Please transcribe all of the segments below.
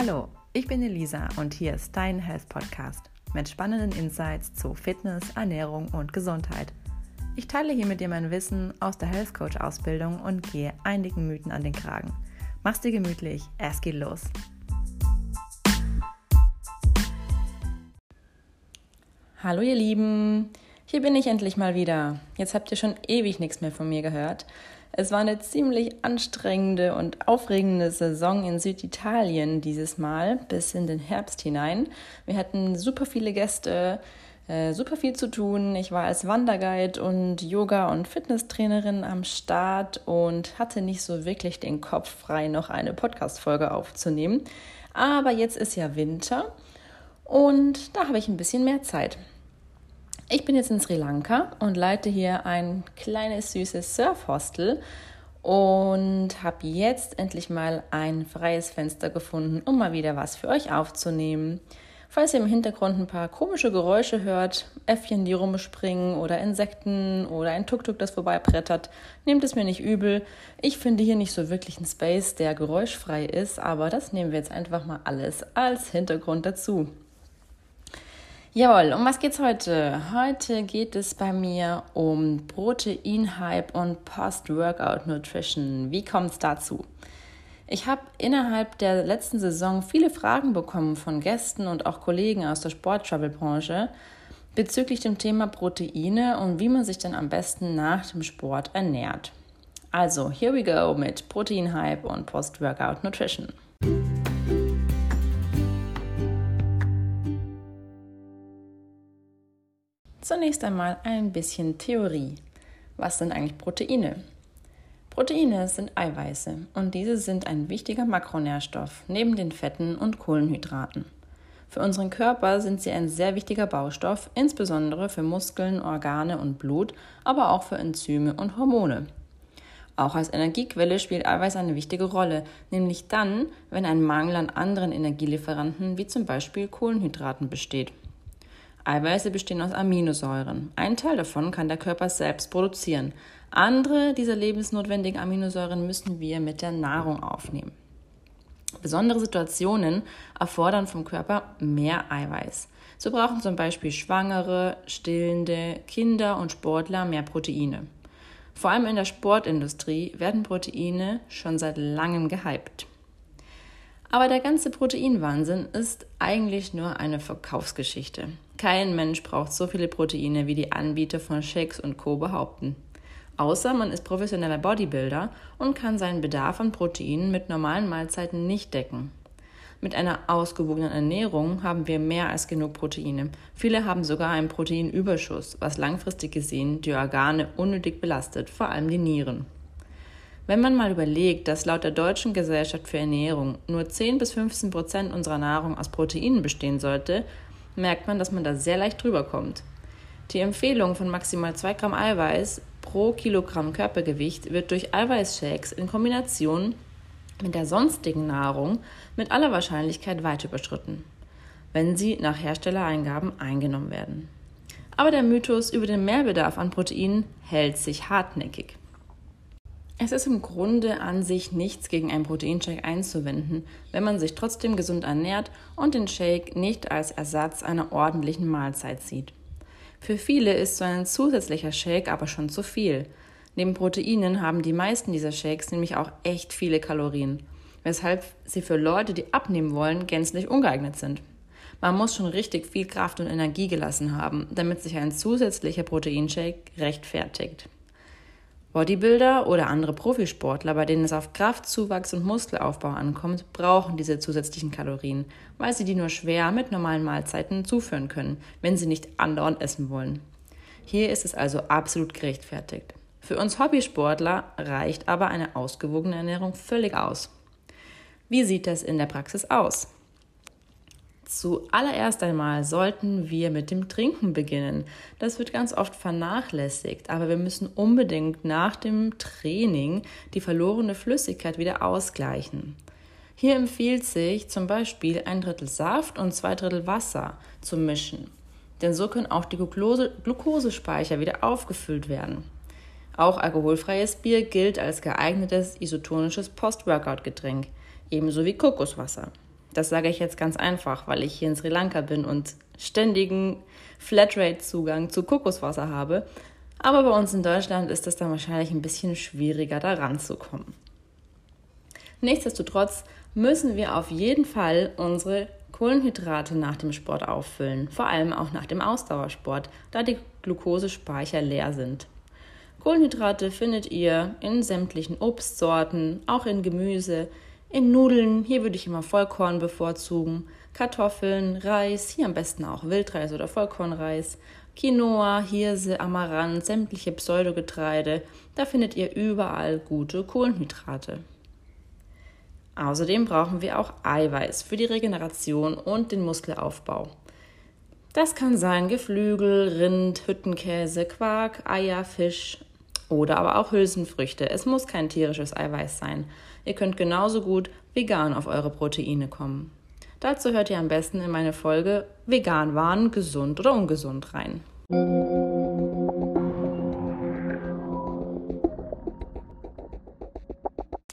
Hallo, ich bin Elisa und hier ist dein Health Podcast mit spannenden Insights zu Fitness, Ernährung und Gesundheit. Ich teile hier mit dir mein Wissen aus der Health Coach Ausbildung und gehe einigen Mythen an den Kragen. Mach's dir gemütlich, es geht los. Hallo ihr Lieben, hier bin ich endlich mal wieder. Jetzt habt ihr schon ewig nichts mehr von mir gehört. Es war eine ziemlich anstrengende und aufregende Saison in Süditalien dieses Mal bis in den Herbst hinein. Wir hatten super viele Gäste, äh, super viel zu tun. Ich war als Wanderguide und Yoga- und Fitnesstrainerin am Start und hatte nicht so wirklich den Kopf frei, noch eine Podcast-Folge aufzunehmen. Aber jetzt ist ja Winter und da habe ich ein bisschen mehr Zeit. Ich bin jetzt in Sri Lanka und leite hier ein kleines süßes Surfhostel und habe jetzt endlich mal ein freies Fenster gefunden, um mal wieder was für euch aufzunehmen. Falls ihr im Hintergrund ein paar komische Geräusche hört, Äffchen, die rumspringen oder Insekten oder ein Tuk-Tuk, das vorbeibrettert, nehmt es mir nicht übel. Ich finde hier nicht so wirklich einen Space, der geräuschfrei ist, aber das nehmen wir jetzt einfach mal alles als Hintergrund dazu. Jawohl, um was geht's heute? Heute geht es bei mir um Protein-Hype und Post-Workout Nutrition. Wie kommt es dazu? Ich habe innerhalb der letzten Saison viele Fragen bekommen von Gästen und auch Kollegen aus der Sport-Travel-Branche bezüglich dem Thema Proteine und wie man sich dann am besten nach dem Sport ernährt. Also, here we go mit Protein-Hype und Post-Workout Zunächst einmal ein bisschen Theorie. Was sind eigentlich Proteine? Proteine sind Eiweiße und diese sind ein wichtiger Makronährstoff neben den Fetten und Kohlenhydraten. Für unseren Körper sind sie ein sehr wichtiger Baustoff, insbesondere für Muskeln, Organe und Blut, aber auch für Enzyme und Hormone. Auch als Energiequelle spielt Eiweiß eine wichtige Rolle, nämlich dann, wenn ein Mangel an anderen Energielieferanten wie zum Beispiel Kohlenhydraten besteht. Eiweiße bestehen aus Aminosäuren. Ein Teil davon kann der Körper selbst produzieren. Andere dieser lebensnotwendigen Aminosäuren müssen wir mit der Nahrung aufnehmen. Besondere Situationen erfordern vom Körper mehr Eiweiß. So brauchen zum Beispiel Schwangere, Stillende, Kinder und Sportler mehr Proteine. Vor allem in der Sportindustrie werden Proteine schon seit langem gehypt. Aber der ganze Proteinwahnsinn ist eigentlich nur eine Verkaufsgeschichte. Kein Mensch braucht so viele Proteine, wie die Anbieter von Shakes und Co. behaupten. Außer man ist professioneller Bodybuilder und kann seinen Bedarf an Proteinen mit normalen Mahlzeiten nicht decken. Mit einer ausgewogenen Ernährung haben wir mehr als genug Proteine. Viele haben sogar einen Proteinüberschuss, was langfristig gesehen die Organe unnötig belastet, vor allem die Nieren. Wenn man mal überlegt, dass laut der Deutschen Gesellschaft für Ernährung nur 10 bis 15 Prozent unserer Nahrung aus Proteinen bestehen sollte, merkt man, dass man da sehr leicht drüber kommt. Die Empfehlung von maximal 2 Gramm Eiweiß pro Kilogramm Körpergewicht wird durch Eiweißshakes in Kombination mit der sonstigen Nahrung mit aller Wahrscheinlichkeit weit überschritten, wenn sie nach Herstellereingaben eingenommen werden. Aber der Mythos über den Mehrbedarf an Proteinen hält sich hartnäckig. Es ist im Grunde an sich nichts gegen einen Proteinshake einzuwenden, wenn man sich trotzdem gesund ernährt und den Shake nicht als Ersatz einer ordentlichen Mahlzeit sieht. Für viele ist so ein zusätzlicher Shake aber schon zu viel. Neben Proteinen haben die meisten dieser Shakes nämlich auch echt viele Kalorien, weshalb sie für Leute, die abnehmen wollen, gänzlich ungeeignet sind. Man muss schon richtig viel Kraft und Energie gelassen haben, damit sich ein zusätzlicher Proteinshake rechtfertigt. Bodybuilder oder andere Profisportler, bei denen es auf Kraftzuwachs und Muskelaufbau ankommt, brauchen diese zusätzlichen Kalorien, weil sie die nur schwer mit normalen Mahlzeiten zuführen können, wenn sie nicht andauernd essen wollen. Hier ist es also absolut gerechtfertigt. Für uns Hobbysportler reicht aber eine ausgewogene Ernährung völlig aus. Wie sieht das in der Praxis aus? Zuallererst einmal sollten wir mit dem Trinken beginnen. Das wird ganz oft vernachlässigt, aber wir müssen unbedingt nach dem Training die verlorene Flüssigkeit wieder ausgleichen. Hier empfiehlt sich zum Beispiel ein Drittel Saft und zwei Drittel Wasser zu mischen, denn so können auch die Glucose Glukosespeicher wieder aufgefüllt werden. Auch alkoholfreies Bier gilt als geeignetes isotonisches Post-Workout-Getränk, ebenso wie Kokoswasser. Das sage ich jetzt ganz einfach, weil ich hier in Sri Lanka bin und ständigen Flatrate-Zugang zu Kokoswasser habe. Aber bei uns in Deutschland ist es dann wahrscheinlich ein bisschen schwieriger, da ranzukommen. Nichtsdestotrotz müssen wir auf jeden Fall unsere Kohlenhydrate nach dem Sport auffüllen, vor allem auch nach dem Ausdauersport, da die Glukosespeicher leer sind. Kohlenhydrate findet ihr in sämtlichen Obstsorten, auch in Gemüse, in Nudeln, hier würde ich immer Vollkorn bevorzugen, Kartoffeln, Reis, hier am besten auch Wildreis oder Vollkornreis, Quinoa, Hirse, Amaranth, sämtliche Pseudogetreide, da findet ihr überall gute Kohlenhydrate. Außerdem brauchen wir auch Eiweiß für die Regeneration und den Muskelaufbau. Das kann sein Geflügel, Rind, Hüttenkäse, Quark, Eier, Fisch oder aber auch Hülsenfrüchte. Es muss kein tierisches Eiweiß sein. Ihr könnt genauso gut vegan auf eure Proteine kommen. Dazu hört ihr am besten in meine Folge Vegan waren, gesund oder ungesund rein.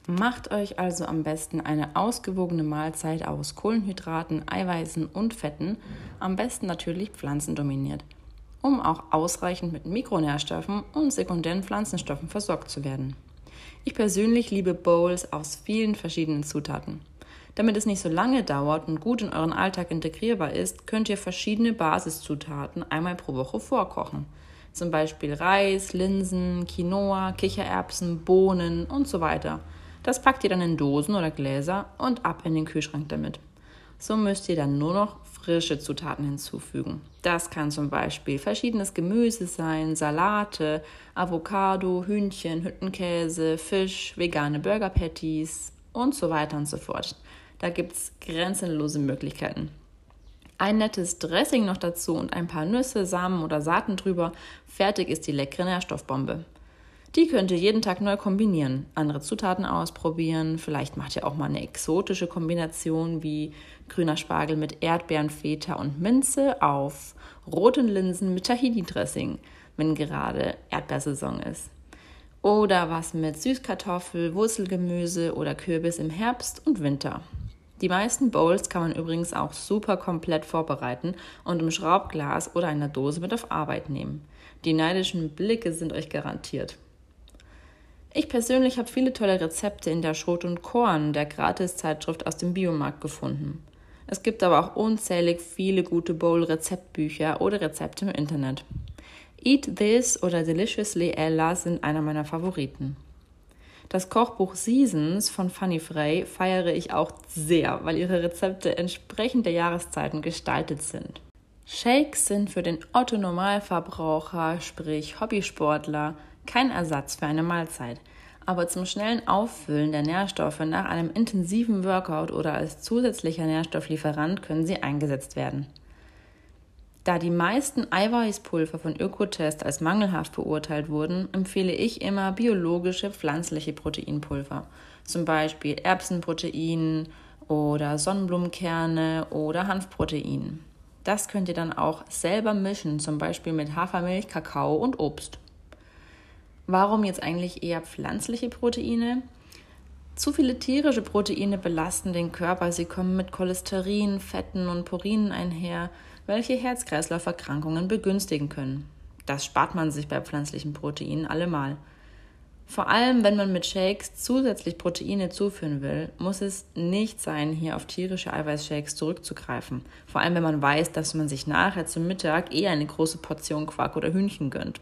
Macht euch also am besten eine ausgewogene Mahlzeit aus Kohlenhydraten, Eiweißen und Fetten, am besten natürlich pflanzendominiert, um auch ausreichend mit Mikronährstoffen und sekundären Pflanzenstoffen versorgt zu werden. Ich persönlich liebe Bowls aus vielen verschiedenen Zutaten. Damit es nicht so lange dauert und gut in euren Alltag integrierbar ist, könnt ihr verschiedene Basiszutaten einmal pro Woche vorkochen. Zum Beispiel Reis, Linsen, Quinoa, Kichererbsen, Bohnen und so weiter – das packt ihr dann in Dosen oder Gläser und ab in den Kühlschrank damit. So müsst ihr dann nur noch frische Zutaten hinzufügen. Das kann zum Beispiel verschiedenes Gemüse sein, Salate, Avocado, Hühnchen, Hüttenkäse, Fisch, vegane Burger Patties und so weiter und so fort. Da gibt es grenzenlose Möglichkeiten. Ein nettes Dressing noch dazu und ein paar Nüsse, Samen oder Saaten drüber. Fertig ist die leckere Nährstoffbombe. Die könnt ihr jeden Tag neu kombinieren, andere Zutaten ausprobieren. Vielleicht macht ihr auch mal eine exotische Kombination wie grüner Spargel mit Erdbeeren, Feta und Minze auf roten Linsen mit Tahini-Dressing, wenn gerade Erdbeersaison ist. Oder was mit Süßkartoffel, Wurzelgemüse oder Kürbis im Herbst und Winter. Die meisten Bowls kann man übrigens auch super komplett vorbereiten und im Schraubglas oder einer Dose mit auf Arbeit nehmen. Die neidischen Blicke sind euch garantiert. Ich persönlich habe viele tolle Rezepte in der Schrot und Korn, der Gratis-Zeitschrift aus dem Biomarkt, gefunden. Es gibt aber auch unzählig viele gute Bowl-Rezeptbücher oder Rezepte im Internet. Eat This oder Deliciously Ella sind einer meiner Favoriten. Das Kochbuch Seasons von Fanny Frey feiere ich auch sehr, weil ihre Rezepte entsprechend der Jahreszeiten gestaltet sind. Shakes sind für den Otto-Normalverbraucher, sprich Hobbysportler, kein Ersatz für eine Mahlzeit, aber zum schnellen Auffüllen der Nährstoffe nach einem intensiven Workout oder als zusätzlicher Nährstofflieferant können sie eingesetzt werden. Da die meisten Eiweißpulver von Ökotest als mangelhaft beurteilt wurden, empfehle ich immer biologische pflanzliche Proteinpulver, zum Beispiel Erbsenprotein oder Sonnenblumenkerne oder Hanfprotein. Das könnt ihr dann auch selber mischen, zum Beispiel mit Hafermilch, Kakao und Obst. Warum jetzt eigentlich eher pflanzliche Proteine? Zu viele tierische Proteine belasten den Körper. Sie kommen mit Cholesterin, Fetten und Purinen einher, welche Herz-Kreislauf-Erkrankungen begünstigen können. Das spart man sich bei pflanzlichen Proteinen allemal. Vor allem, wenn man mit Shakes zusätzlich Proteine zuführen will, muss es nicht sein, hier auf tierische Eiweißshakes zurückzugreifen. Vor allem, wenn man weiß, dass man sich nachher zum Mittag eher eine große Portion Quark oder Hühnchen gönnt.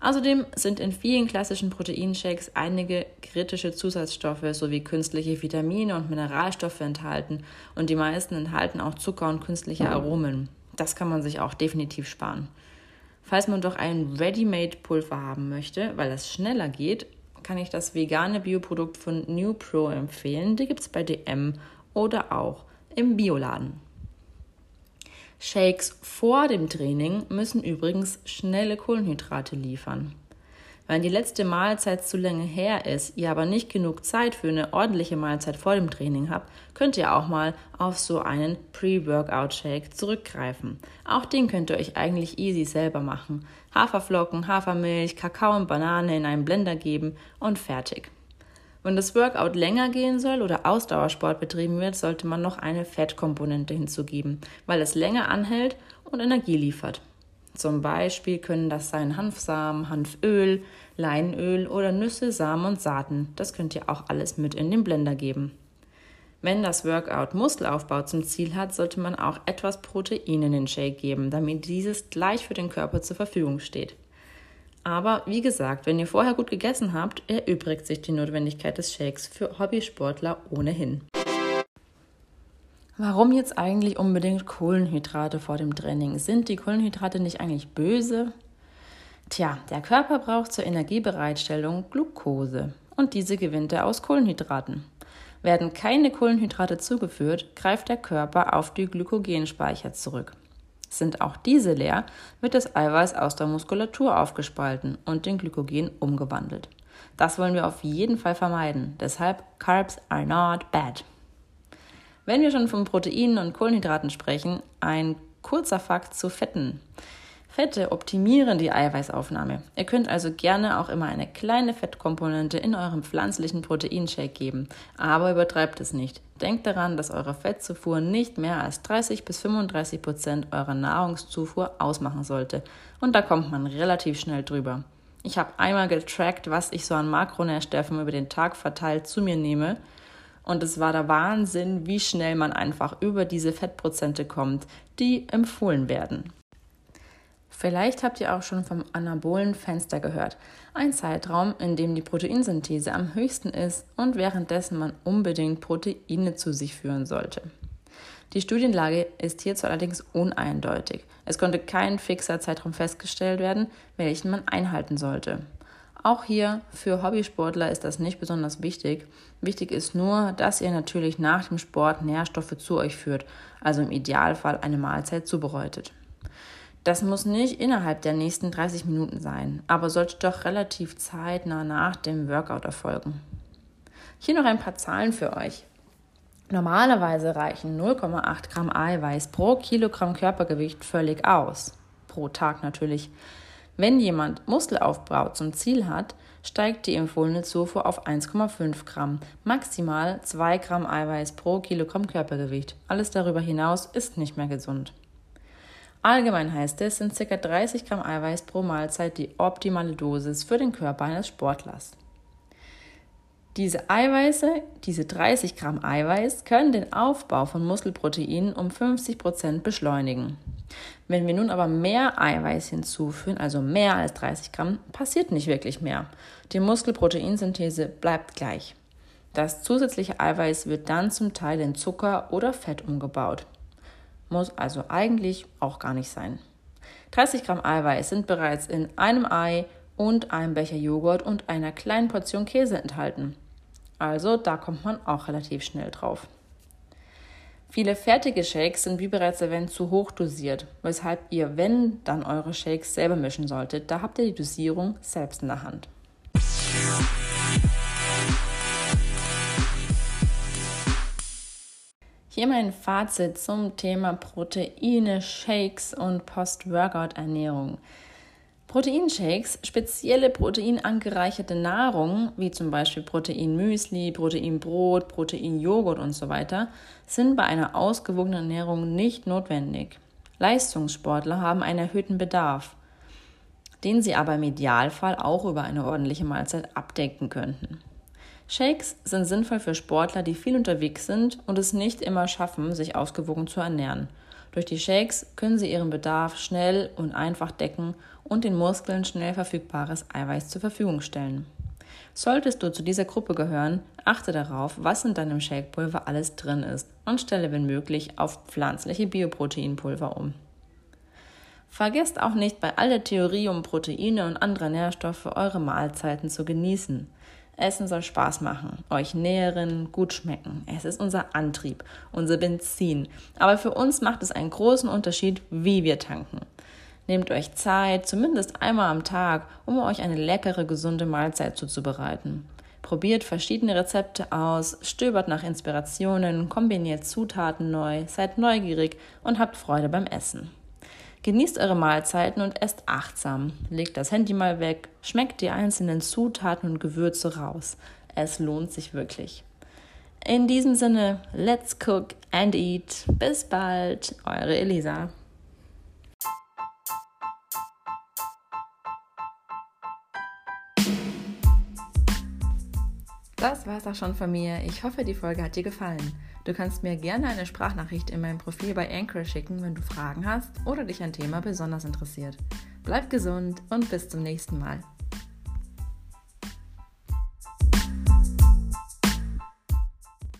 Außerdem sind in vielen klassischen Proteinshakes einige kritische Zusatzstoffe sowie künstliche Vitamine und Mineralstoffe enthalten und die meisten enthalten auch Zucker und künstliche Aromen. Das kann man sich auch definitiv sparen. Falls man doch ein Ready-Made-Pulver haben möchte, weil das schneller geht, kann ich das vegane Bioprodukt von New Pro empfehlen. Die gibt es bei DM oder auch im Bioladen. Shakes vor dem Training müssen übrigens schnelle Kohlenhydrate liefern. Wenn die letzte Mahlzeit zu lange her ist, ihr aber nicht genug Zeit für eine ordentliche Mahlzeit vor dem Training habt, könnt ihr auch mal auf so einen Pre-Workout-Shake zurückgreifen. Auch den könnt ihr euch eigentlich easy selber machen. Haferflocken, Hafermilch, Kakao und Banane in einen Blender geben und fertig. Wenn das Workout länger gehen soll oder Ausdauersport betrieben wird, sollte man noch eine Fettkomponente hinzugeben, weil es länger anhält und Energie liefert. Zum Beispiel können das sein Hanfsamen, Hanföl, Leinöl oder Nüsse, Samen und Saaten. Das könnt ihr auch alles mit in den Blender geben. Wenn das Workout Muskelaufbau zum Ziel hat, sollte man auch etwas Protein in den Shake geben, damit dieses gleich für den Körper zur Verfügung steht. Aber wie gesagt, wenn ihr vorher gut gegessen habt, erübrigt sich die Notwendigkeit des Shakes für Hobbysportler ohnehin. Warum jetzt eigentlich unbedingt Kohlenhydrate vor dem Training? Sind die Kohlenhydrate nicht eigentlich böse? Tja, der Körper braucht zur Energiebereitstellung Glucose und diese gewinnt er aus Kohlenhydraten. Werden keine Kohlenhydrate zugeführt, greift der Körper auf die Glykogenspeicher zurück. Sind auch diese leer, wird das Eiweiß aus der Muskulatur aufgespalten und in Glykogen umgewandelt. Das wollen wir auf jeden Fall vermeiden. Deshalb Carbs are not bad. Wenn wir schon von Proteinen und Kohlenhydraten sprechen, ein kurzer Fakt zu Fetten. Fette optimieren die Eiweißaufnahme. Ihr könnt also gerne auch immer eine kleine Fettkomponente in eurem pflanzlichen Proteinshake geben, aber übertreibt es nicht. Denkt daran, dass eure Fettzufuhr nicht mehr als 30 bis 35 Prozent eurer Nahrungszufuhr ausmachen sollte. Und da kommt man relativ schnell drüber. Ich habe einmal getrackt, was ich so an Makronährstoffen über den Tag verteilt zu mir nehme. Und es war der Wahnsinn, wie schnell man einfach über diese Fettprozente kommt, die empfohlen werden. Vielleicht habt ihr auch schon vom anabolen Fenster gehört. Ein Zeitraum, in dem die Proteinsynthese am höchsten ist und währenddessen man unbedingt Proteine zu sich führen sollte. Die Studienlage ist hierzu allerdings uneindeutig. Es konnte kein fixer Zeitraum festgestellt werden, welchen man einhalten sollte. Auch hier für Hobbysportler ist das nicht besonders wichtig. Wichtig ist nur, dass ihr natürlich nach dem Sport Nährstoffe zu euch führt, also im Idealfall eine Mahlzeit zubereitet. Das muss nicht innerhalb der nächsten 30 Minuten sein, aber sollte doch relativ zeitnah nach dem Workout erfolgen. Hier noch ein paar Zahlen für euch. Normalerweise reichen 0,8 Gramm Eiweiß pro Kilogramm Körpergewicht völlig aus. Pro Tag natürlich. Wenn jemand Muskelaufbau zum Ziel hat, steigt die empfohlene Zufuhr auf 1,5 Gramm, maximal 2 Gramm Eiweiß pro Kilogramm Körpergewicht. Alles darüber hinaus ist nicht mehr gesund. Allgemein heißt es, sind ca. 30 Gramm Eiweiß pro Mahlzeit die optimale Dosis für den Körper eines Sportlers. Diese Eiweiße, diese 30 Gramm Eiweiß, können den Aufbau von Muskelproteinen um 50 Prozent beschleunigen. Wenn wir nun aber mehr Eiweiß hinzufügen, also mehr als 30 Gramm, passiert nicht wirklich mehr. Die Muskelproteinsynthese bleibt gleich. Das zusätzliche Eiweiß wird dann zum Teil in Zucker oder Fett umgebaut. Muss also eigentlich auch gar nicht sein. 30 Gramm Eiweiß sind bereits in einem Ei und einem Becher Joghurt und einer kleinen Portion Käse enthalten. Also da kommt man auch relativ schnell drauf. Viele fertige Shakes sind wie bereits erwähnt zu hoch dosiert, weshalb ihr, wenn, dann eure Shakes selber mischen solltet. Da habt ihr die Dosierung selbst in der Hand. Hier mein Fazit zum Thema Proteine, Shakes und Post-Workout-Ernährung. Proteinshakes, spezielle proteinangereicherte Nahrung, wie zum Beispiel Proteinmüsli, Proteinbrot, Proteinjoghurt und so weiter, sind bei einer ausgewogenen Ernährung nicht notwendig. Leistungssportler haben einen erhöhten Bedarf, den sie aber im Idealfall auch über eine ordentliche Mahlzeit abdecken könnten. Shakes sind sinnvoll für Sportler, die viel unterwegs sind und es nicht immer schaffen, sich ausgewogen zu ernähren. Durch die Shakes können sie ihren Bedarf schnell und einfach decken und den Muskeln schnell verfügbares Eiweiß zur Verfügung stellen. Solltest du zu dieser Gruppe gehören, achte darauf, was in deinem Shakepulver alles drin ist und stelle wenn möglich auf pflanzliche Bioproteinpulver um. Vergesst auch nicht bei all der Theorie um Proteine und andere Nährstoffe eure Mahlzeiten zu genießen. Essen soll Spaß machen, euch nähren, gut schmecken. Es ist unser Antrieb, unser Benzin. Aber für uns macht es einen großen Unterschied, wie wir tanken. Nehmt euch Zeit, zumindest einmal am Tag, um euch eine leckere, gesunde Mahlzeit zuzubereiten. Probiert verschiedene Rezepte aus, stöbert nach Inspirationen, kombiniert Zutaten neu, seid neugierig und habt Freude beim Essen. Genießt eure Mahlzeiten und esst achtsam. Legt das Handy mal weg, schmeckt die einzelnen Zutaten und Gewürze raus. Es lohnt sich wirklich. In diesem Sinne, let's cook and eat. Bis bald, eure Elisa. Das war's auch schon von mir. Ich hoffe, die Folge hat dir gefallen. Du kannst mir gerne eine Sprachnachricht in meinem Profil bei Anchor schicken, wenn du Fragen hast oder dich ein Thema besonders interessiert. Bleib gesund und bis zum nächsten Mal.